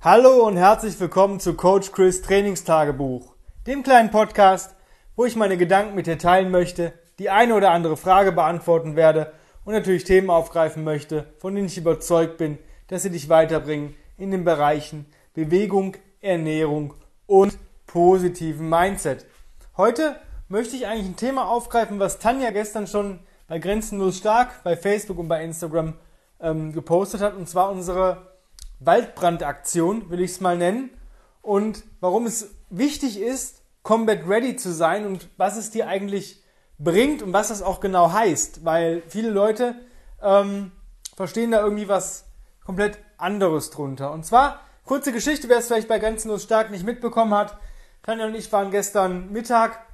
Hallo und herzlich willkommen zu Coach Chris Trainingstagebuch, dem kleinen Podcast, wo ich meine Gedanken mit dir teilen möchte, die eine oder andere Frage beantworten werde und natürlich Themen aufgreifen möchte, von denen ich überzeugt bin, dass sie dich weiterbringen in den Bereichen Bewegung, Ernährung und positiven Mindset. Heute möchte ich eigentlich ein Thema aufgreifen, was Tanja gestern schon bei Grenzenlos Stark bei Facebook und bei Instagram ähm, gepostet hat, und zwar unsere Waldbrandaktion, will ich es mal nennen, und warum es wichtig ist, Combat Ready zu sein und was es dir eigentlich bringt und was das auch genau heißt, weil viele Leute ähm, verstehen da irgendwie was komplett anderes drunter. Und zwar, kurze Geschichte, wer es vielleicht bei Grenzenlos Stark nicht mitbekommen hat, Tanja und ich waren gestern Mittag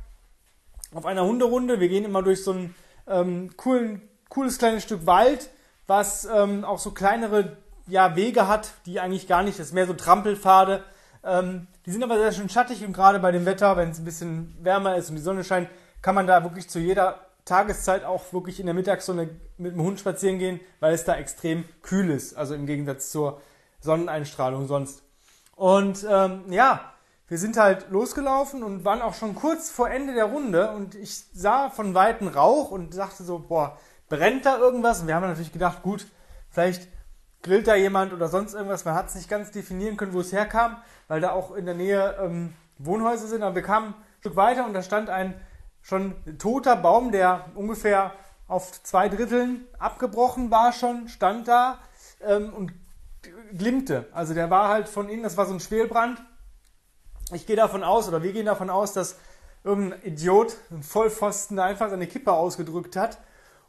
auf einer Hunderunde. Wir gehen immer durch so ein ähm, coolen, cooles kleines Stück Wald, was ähm, auch so kleinere ja, Wege hat, die eigentlich gar nicht, das ist mehr so Trampelpfade. Ähm, die sind aber sehr schön schattig und gerade bei dem Wetter, wenn es ein bisschen wärmer ist und die Sonne scheint, kann man da wirklich zu jeder Tageszeit auch wirklich in der Mittagssonne mit dem Hund spazieren gehen, weil es da extrem kühl ist, also im Gegensatz zur Sonneneinstrahlung sonst. Und ähm, ja, wir sind halt losgelaufen und waren auch schon kurz vor Ende der Runde und ich sah von weitem Rauch und dachte so, boah, brennt da irgendwas? Und wir haben natürlich gedacht, gut, vielleicht grillt da jemand oder sonst irgendwas. Man hat es nicht ganz definieren können, wo es herkam, weil da auch in der Nähe ähm, Wohnhäuser sind. Aber wir kamen ein Stück weiter und da stand ein schon toter Baum, der ungefähr auf zwei Dritteln abgebrochen war schon, stand da ähm, und glimmte. Also der war halt von innen, das war so ein Schwelbrand. Ich gehe davon aus, oder wir gehen davon aus, dass irgendein Idiot, ein Vollpfosten, da einfach seine Kippe ausgedrückt hat.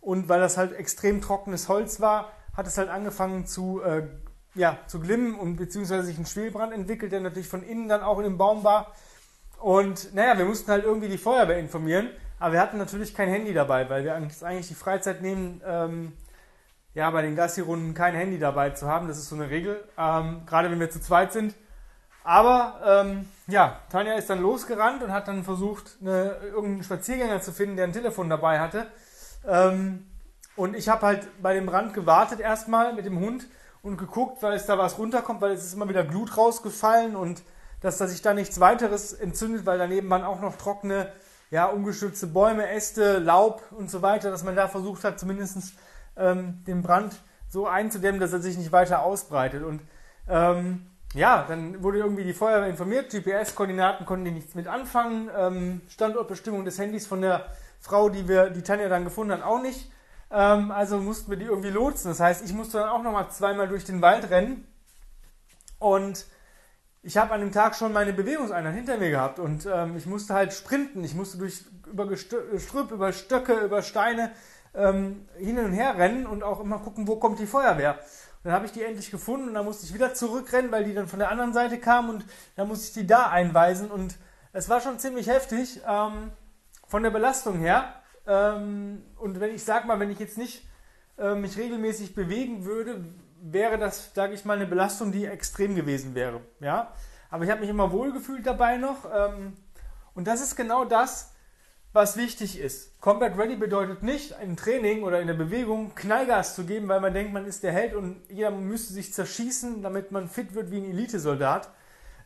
Und weil das halt extrem trockenes Holz war, hat es halt angefangen zu, äh, ja, zu glimmen und beziehungsweise sich ein Schwelbrand entwickelt, der natürlich von innen dann auch in dem Baum war. Und naja, wir mussten halt irgendwie die Feuerwehr informieren, aber wir hatten natürlich kein Handy dabei, weil wir eigentlich die Freizeit nehmen, ähm, ja, bei den Gassi-Runden kein Handy dabei zu haben. Das ist so eine Regel, ähm, gerade wenn wir zu zweit sind. Aber ähm, ja, Tanja ist dann losgerannt und hat dann versucht, eine, irgendeinen Spaziergänger zu finden, der ein Telefon dabei hatte. Ähm, und ich habe halt bei dem Rand gewartet erstmal mit dem Hund und geguckt, weil es da was runterkommt, weil es ist immer wieder Blut rausgefallen und dass, dass sich da nichts weiteres entzündet, weil daneben waren auch noch trockene, ja, ungeschützte Bäume, Äste, Laub und so weiter, dass man da versucht hat, zumindest ähm, den Brand so einzudämmen, dass er sich nicht weiter ausbreitet. Und ähm, ja, dann wurde irgendwie die Feuerwehr informiert, GPS-Koordinaten konnten die nichts mit anfangen, ähm, Standortbestimmung des Handys von der Frau, die wir, die Tanja dann gefunden hat, auch nicht. Ähm, also mussten wir die irgendwie lotsen. Das heißt, ich musste dann auch nochmal zweimal durch den Wald rennen. Und ich habe an dem Tag schon meine Bewegungseinheit hinter mir gehabt und ähm, ich musste halt sprinten. Ich musste durch über Gestrüpp, über Stöcke, über Steine ähm, hin und her rennen und auch immer gucken, wo kommt die Feuerwehr. Und dann habe ich die endlich gefunden und dann musste ich wieder zurückrennen, weil die dann von der anderen Seite kam und dann musste ich die da einweisen und es war schon ziemlich heftig ähm, von der Belastung her. Ähm, und wenn ich sag mal, wenn ich jetzt nicht äh, mich regelmäßig bewegen würde, wäre das, sage ich mal, eine Belastung, die extrem gewesen wäre. Ja? Aber ich habe mich immer wohlgefühlt dabei noch. Ähm, und das ist genau das, was wichtig ist. Combat Ready bedeutet nicht, im Training oder in der Bewegung Knallgas zu geben, weil man denkt, man ist der Held und jeder müsste sich zerschießen, damit man fit wird wie ein Elitesoldat.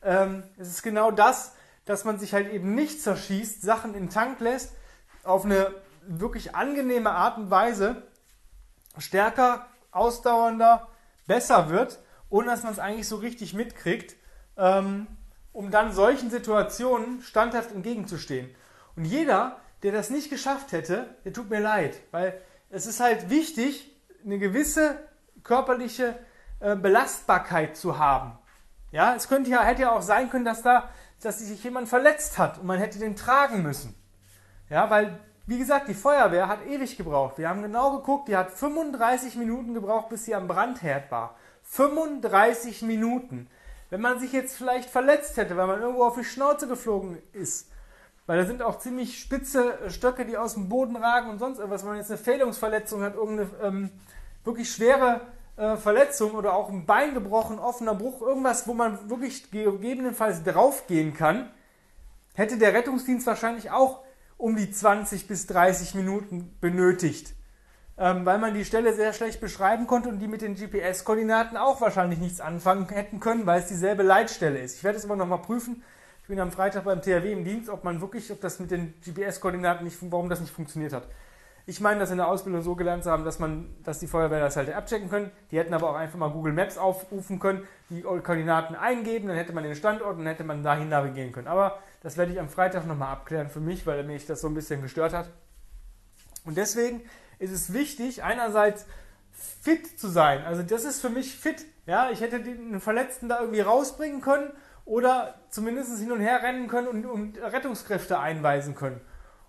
Ähm, es ist genau das, dass man sich halt eben nicht zerschießt, Sachen in den Tank lässt, auf eine wirklich angenehme Art und Weise stärker, ausdauernder, besser wird, ohne dass man es eigentlich so richtig mitkriegt, ähm, um dann solchen Situationen standhaft entgegenzustehen. Und jeder, der das nicht geschafft hätte, der tut mir leid, weil es ist halt wichtig, eine gewisse körperliche äh, Belastbarkeit zu haben. Ja, es könnte ja, hätte ja auch sein können, dass da, dass sich jemand verletzt hat und man hätte den tragen müssen. Ja, weil wie gesagt, die Feuerwehr hat ewig gebraucht. Wir haben genau geguckt, die hat 35 Minuten gebraucht, bis sie am Brandherd war. 35 Minuten. Wenn man sich jetzt vielleicht verletzt hätte, weil man irgendwo auf die Schnauze geflogen ist, weil da sind auch ziemlich spitze Stöcke, die aus dem Boden ragen und sonst irgendwas, wenn man jetzt eine Fehlungsverletzung hat, irgendeine ähm, wirklich schwere äh, Verletzung oder auch ein Bein gebrochen, offener Bruch, irgendwas, wo man wirklich gegebenenfalls draufgehen kann, hätte der Rettungsdienst wahrscheinlich auch um die 20 bis 30 Minuten benötigt. ähm, weil man die Stelle sehr schlecht beschreiben konnte und die mit den GPS-Koordinaten auch wahrscheinlich nichts anfangen hätten können, weil es dieselbe Leitstelle ist. Ich werde es aber nochmal prüfen. Ich bin am Freitag beim THW im Dienst, ob man wirklich, ob das mit den GPS-Koordinaten nicht, warum das nicht funktioniert hat. Ich meine, das in der Ausbildung so gelernt zu haben, dass man, dass die Feuerwehr das halt abchecken können. Die hätten aber auch einfach mal Google Maps aufrufen können, die Koordinaten eingeben, dann hätte man den Standort und dann hätte man dahin navigieren können. Aber das werde ich am Freitag nochmal abklären für mich, weil mich das so ein bisschen gestört hat. Und deswegen ist es wichtig, einerseits fit zu sein. Also das ist für mich fit. Ja, ich hätte den Verletzten da irgendwie rausbringen können oder zumindest hin und her rennen können und, und Rettungskräfte einweisen können.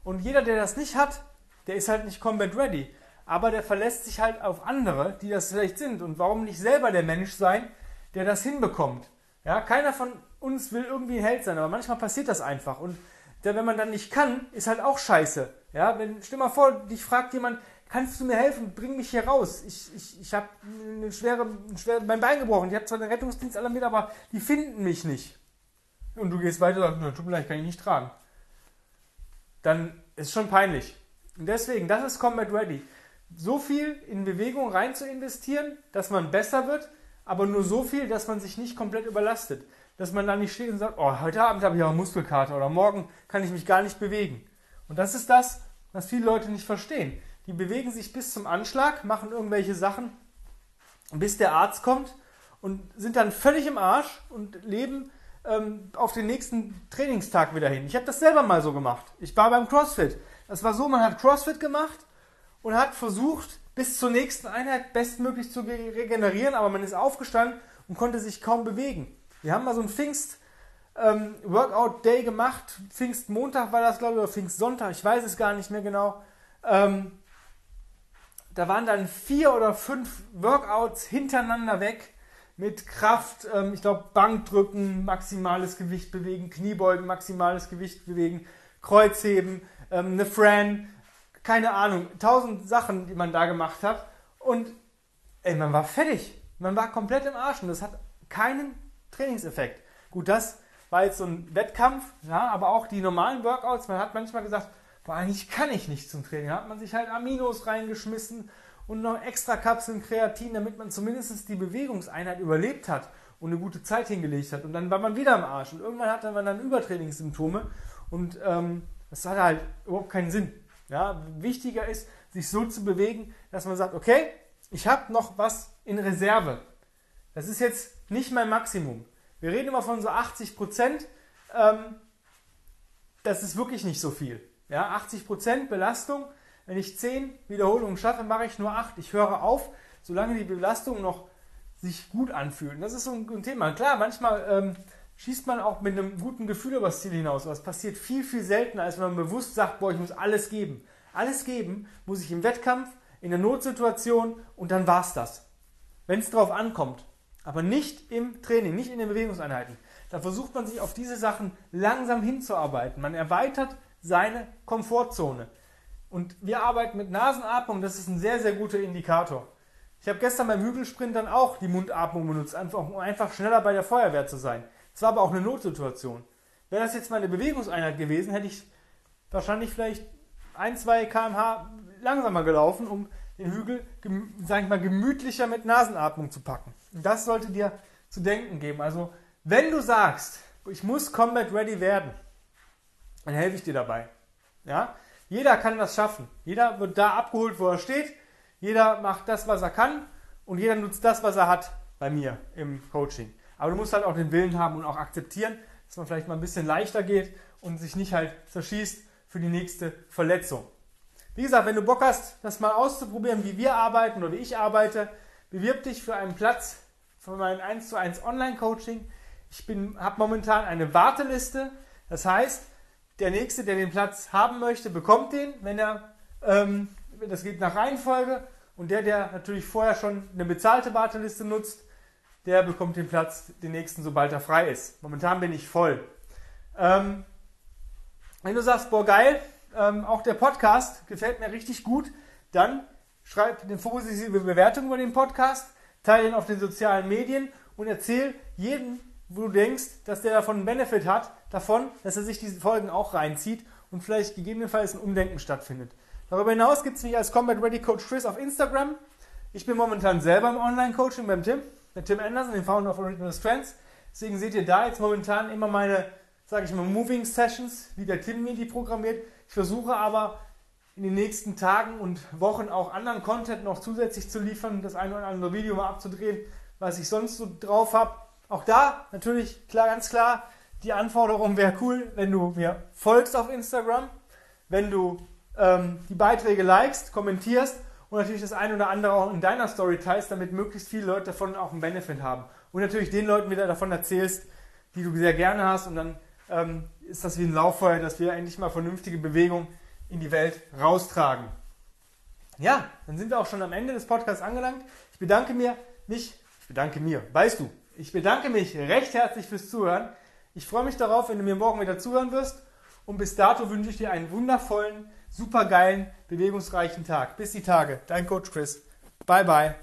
Und jeder, der das nicht hat, der ist halt nicht combat ready. Aber der verlässt sich halt auf andere, die das vielleicht sind. Und warum nicht selber der Mensch sein, der das hinbekommt? Ja, keiner von uns will irgendwie ein Held sein, aber manchmal passiert das einfach. Und der, wenn man dann nicht kann, ist halt auch scheiße. Ja, wenn, stell mal vor, dich fragt jemand, kannst du mir helfen? Bring mich hier raus. Ich, ich, ich habe eine schwere, schwere, mein Bein gebrochen. Ich habe zwar den Rettungsdienst alle mit, aber die finden mich nicht. Und du gehst weiter und sagst, tut mir leid, kann ich nicht tragen. Dann ist schon peinlich. Und deswegen, das ist Combat Ready. So viel in Bewegung rein zu investieren, dass man besser wird, aber nur so viel, dass man sich nicht komplett überlastet. Dass man da nicht steht und sagt, oh, heute Abend habe ich aber Muskelkater oder morgen kann ich mich gar nicht bewegen. Und das ist das, was viele Leute nicht verstehen. Die bewegen sich bis zum Anschlag, machen irgendwelche Sachen, bis der Arzt kommt und sind dann völlig im Arsch und leben ähm, auf den nächsten Trainingstag wieder hin. Ich habe das selber mal so gemacht. Ich war beim CrossFit. Das war so, man hat CrossFit gemacht und hat versucht, bis zur nächsten Einheit bestmöglich zu regenerieren, aber man ist aufgestanden und konnte sich kaum bewegen. Wir haben mal so ein Pfingst ähm, gemacht. Pfingstmontag war das, glaube ich, oder Pfingstsonntag, ich weiß es gar nicht mehr genau. Ähm, da waren dann vier oder fünf Workouts hintereinander weg mit Kraft, ähm, ich glaube Bankdrücken, maximales Gewicht bewegen, Kniebeugen, maximales Gewicht bewegen, Kreuzheben, ähm, eine Fran, keine Ahnung, tausend Sachen, die man da gemacht hat. Und ey, man war fertig. Man war komplett im Arsch und das hat keinen Trainingseffekt. Gut, das war jetzt so ein Wettkampf, ja, aber auch die normalen Workouts, man hat manchmal gesagt, boah, eigentlich kann ich nicht zum Training. Da hat man sich halt Aminos reingeschmissen und noch extra Kapseln Kreatin, damit man zumindest die Bewegungseinheit überlebt hat und eine gute Zeit hingelegt hat. Und dann war man wieder im Arsch. Und irgendwann hatte man dann Übertrainingssymptome und ähm, das hat halt überhaupt keinen Sinn. Ja, wichtiger ist, sich so zu bewegen, dass man sagt, okay, ich habe noch was in Reserve. Das ist jetzt nicht mein Maximum. Wir reden immer von so 80 Prozent. Ähm, das ist wirklich nicht so viel. Ja, 80 Prozent Belastung. Wenn ich 10 Wiederholungen schaffe, mache ich nur 8. Ich höre auf, solange die Belastung noch sich gut anfühlt. Das ist so ein, Thema. Klar, manchmal ähm, schießt man auch mit einem guten Gefühl übers Ziel hinaus. Es passiert viel, viel seltener, als wenn man bewusst sagt, boah, ich muss alles geben. Alles geben muss ich im Wettkampf, in der Notsituation und dann war's das. Wenn es drauf ankommt. Aber nicht im Training, nicht in den Bewegungseinheiten. Da versucht man sich auf diese Sachen langsam hinzuarbeiten. Man erweitert seine Komfortzone. Und wir arbeiten mit Nasenatmung, das ist ein sehr, sehr guter Indikator. Ich habe gestern beim Hügelsprint dann auch die Mundatmung benutzt, einfach, um einfach schneller bei der Feuerwehr zu sein. Es war aber auch eine Notsituation. Wäre das jetzt mal eine Bewegungseinheit gewesen, hätte ich wahrscheinlich vielleicht ein, zwei kmh langsamer gelaufen, um den Hügel, sag ich mal, gemütlicher mit Nasenatmung zu packen. Das sollte dir zu denken geben. Also, wenn du sagst, ich muss Combat Ready werden, dann helfe ich dir dabei. Ja? Jeder kann das schaffen. Jeder wird da abgeholt, wo er steht. Jeder macht das, was er kann. Und jeder nutzt das, was er hat bei mir im Coaching. Aber du musst halt auch den Willen haben und auch akzeptieren, dass man vielleicht mal ein bisschen leichter geht und sich nicht halt zerschießt für die nächste Verletzung. Wie gesagt, wenn du Bock hast, das mal auszuprobieren, wie wir arbeiten oder wie ich arbeite, bewirb dich für einen Platz für mein 1 zu 1 Online-Coaching. Ich habe momentan eine Warteliste. Das heißt, der Nächste, der den Platz haben möchte, bekommt den, wenn er, ähm, das geht nach Reihenfolge. Und der, der natürlich vorher schon eine bezahlte Warteliste nutzt, der bekommt den Platz, den nächsten, sobald er frei ist. Momentan bin ich voll. Ähm, wenn du sagst, boah, geil, ähm, auch der Podcast gefällt mir richtig gut, dann schreib eine positive Bewertung über den Podcast, teile ihn auf den sozialen Medien und erzähl jedem, wo du denkst, dass der davon einen Benefit hat, davon, dass er sich diese Folgen auch reinzieht und vielleicht gegebenenfalls ein Umdenken stattfindet. Darüber hinaus gibt es mich als Combat Ready Coach Chris auf Instagram. Ich bin momentan selber im Online-Coaching beim Tim, mit Tim Anderson, dem Founder of Original Strengths. Deswegen seht ihr da jetzt momentan immer meine, sage ich mal, Moving Sessions, wie der Tim mir die programmiert. Ich versuche aber in den nächsten Tagen und Wochen auch anderen Content noch zusätzlich zu liefern, das eine oder andere Video mal abzudrehen, was ich sonst so drauf habe. Auch da natürlich klar, ganz klar, die Anforderung wäre cool, wenn du mir folgst auf Instagram, wenn du ähm, die Beiträge likest, kommentierst und natürlich das eine oder andere auch in deiner Story teilst, damit möglichst viele Leute davon auch einen Benefit haben. Und natürlich den Leuten wieder davon erzählst, die du sehr gerne hast und dann ähm, ist das wie ein Lauffeuer, dass wir endlich mal vernünftige Bewegung in die Welt raustragen. Ja, dann sind wir auch schon am Ende des Podcasts angelangt. Ich bedanke mir, mich, ich bedanke mir, weißt du, ich bedanke mich recht herzlich fürs Zuhören. Ich freue mich darauf, wenn du mir morgen wieder zuhören wirst. Und bis dato wünsche ich dir einen wundervollen, supergeilen, bewegungsreichen Tag. Bis die Tage. Dein Coach Chris. Bye, bye.